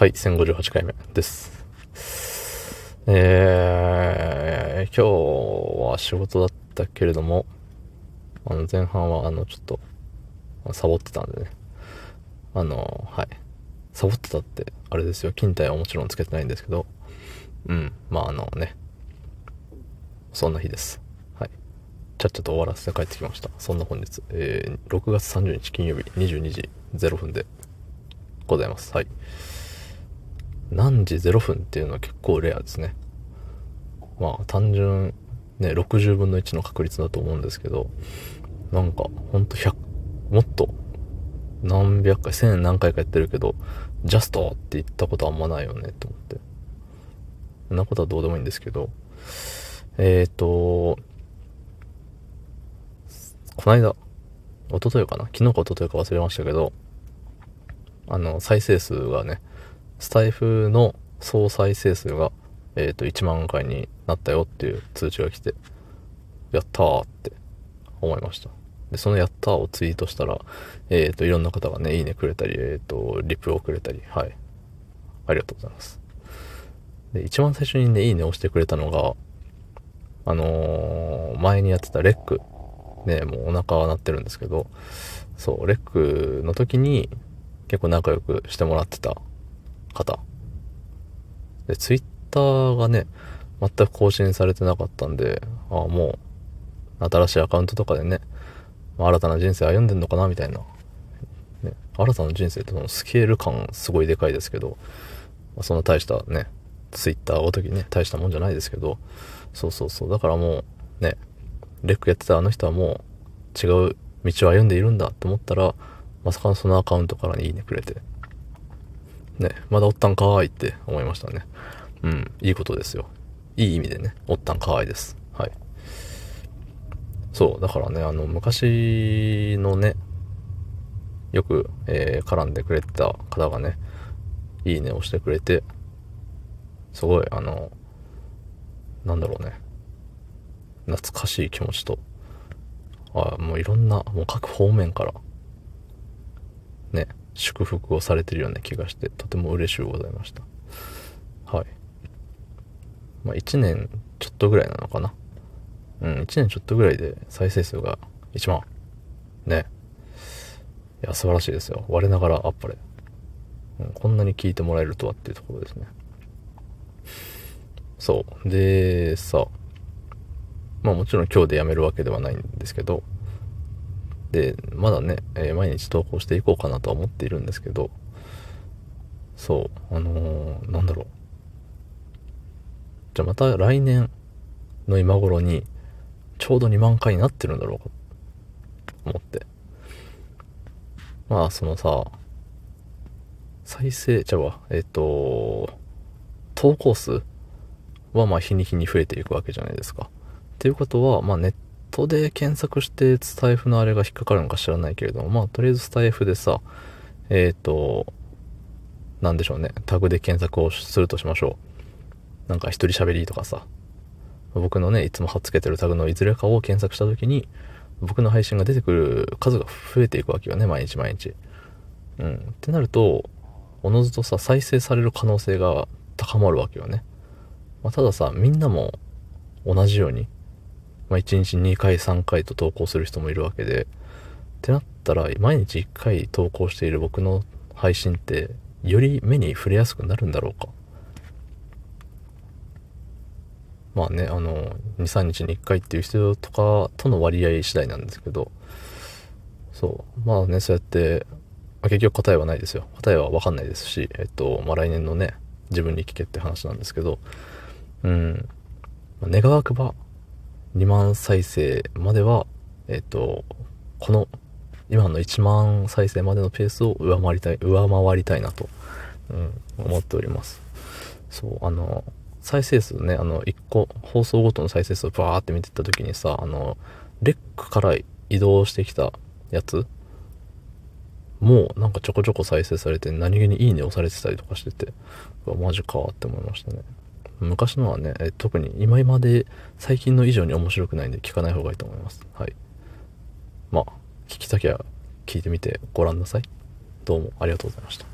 はい、1058回目です。えー、今日は仕事だったけれども、あの、前半は、あの、ちょっと、サボってたんでね。あの、はい。サボってたって、あれですよ。勤怠はもちろんつけてないんですけど、うん、まあ、あのね、そんな日です。はい。ちゃっちゃと終わらせて帰ってきました。そんな本日、えー、6月30日金曜日22時0分でございます。はい。何時0分っていうのは結構レアですね。まあ単純ね、60分の1の確率だと思うんですけど、なんかほんと100、もっと何百回、1000何回かやってるけど、ジャストって言ったことあんまないよねと思って。そんなことはどうでもいいんですけど、えっ、ー、と、この間、一昨日かな？昨日か一昨日か忘れましたけど、あの、再生数がね、スタイフの総再生数が、えっ、ー、と、1万回になったよっていう通知が来て、やったーって思いました。で、そのやったーをツイートしたら、えっ、ー、と、いろんな方がね、いいねくれたり、えっ、ー、と、リプをくれたり、はい。ありがとうございます。で、一番最初にね、いいねをしてくれたのが、あの前にやってたレック。ね、もうお腹は鳴ってるんですけど、そう、レックの時に結構仲良くしてもらってた方。で、ツイッターがね、全く更新されてなかったんで、ああ、もう、新しいアカウントとかでね、新たな人生歩んでんのかな、みたいな。ね、新たな人生ってそのスケール感すごいでかいですけど、まあ、そんな大したね、ツイッターごときね、大したもんじゃないですけど、そうそうそう。だからもう、ね、レックやってたあの人はもう違う道を歩んでいるんだって思ったら、まさかのそのアカウントからにいいねくれて、ね、まだおったんかーいって思いましたね。うん、いいことですよ。いい意味でね、おったんかーいです。はい。そう、だからね、あの、昔のね、よく、えー、絡んでくれてた方がね、いいねをしてくれて、すごい、あの、なんだろうね、懐かしい気持ちと、あもういろんな、もう各方面から、ね、祝福をされてるような気がして、とても嬉しゅうございました。はい。まあ、1年ちょっとぐらいなのかな。うん、1年ちょっとぐらいで再生数が1万。ね。いや、素晴らしいですよ。我ながらあっぱれ。うん、こんなに聞いてもらえるとはっていうところですね。そう。で、さ、まあもちろん今日で辞めるわけではないんですけど、で、まだね、えー、毎日投稿していこうかなとは思っているんですけど、そう、あのー、なんだろう。じゃあまた来年の今頃に、ちょうど2万回になってるんだろうか、と思って。まあ、そのさ、再生、じゃあ、えっ、ー、と、投稿数はまあ日に日に増えていくわけじゃないですか。っていうことは、まあネットで検索してスタイフのあれが引っかかるのか知らないけれども、まあとりあえずスタイフでさ、えっ、ー、と、なんでしょうね、タグで検索をするとしましょう。なんか一人喋りとかさ、僕のね、いつも貼っつけてるタグのいずれかを検索した時に、僕の配信が出てくる数が増えていくわけよね、毎日毎日。うん。ってなると、おのずとさ、再生される可能性が高まるわけよね。まあ、たださ、みんなも同じように、まあ、1日2回3回と投稿する人もいるわけで、ってなったら、毎日1回投稿している僕の配信って、より目に触れやすくなるんだろうか。まあね、あの、2、3日に1回っていう人とかとの割合次第なんですけど、そう。まあね、そうやって、まあ、結局答えはないですよ。答えはわかんないですし、えっと、まあ来年のね、自分に聞けって話なんですけど、うん。願わくば、2万再生までは、えっ、と、この、今の1万再生までのペースを上回りたい、上回りたいなと、うん、思っております。そう、あの、再生数ね、あの、1個、放送ごとの再生数をバーって見てった時にさ、あの、レックから移動してきたやつもうなんかちょこちょこ再生されて何気にいいね押されてたりとかしてて、うわマジかって思いましたね。昔のはね、特に今まで最近の以上に面白くないんで聞かない方がいいと思います。はい。まあ、聞きたきゃ聞いてみてごらんなさい。どうもありがとうございました。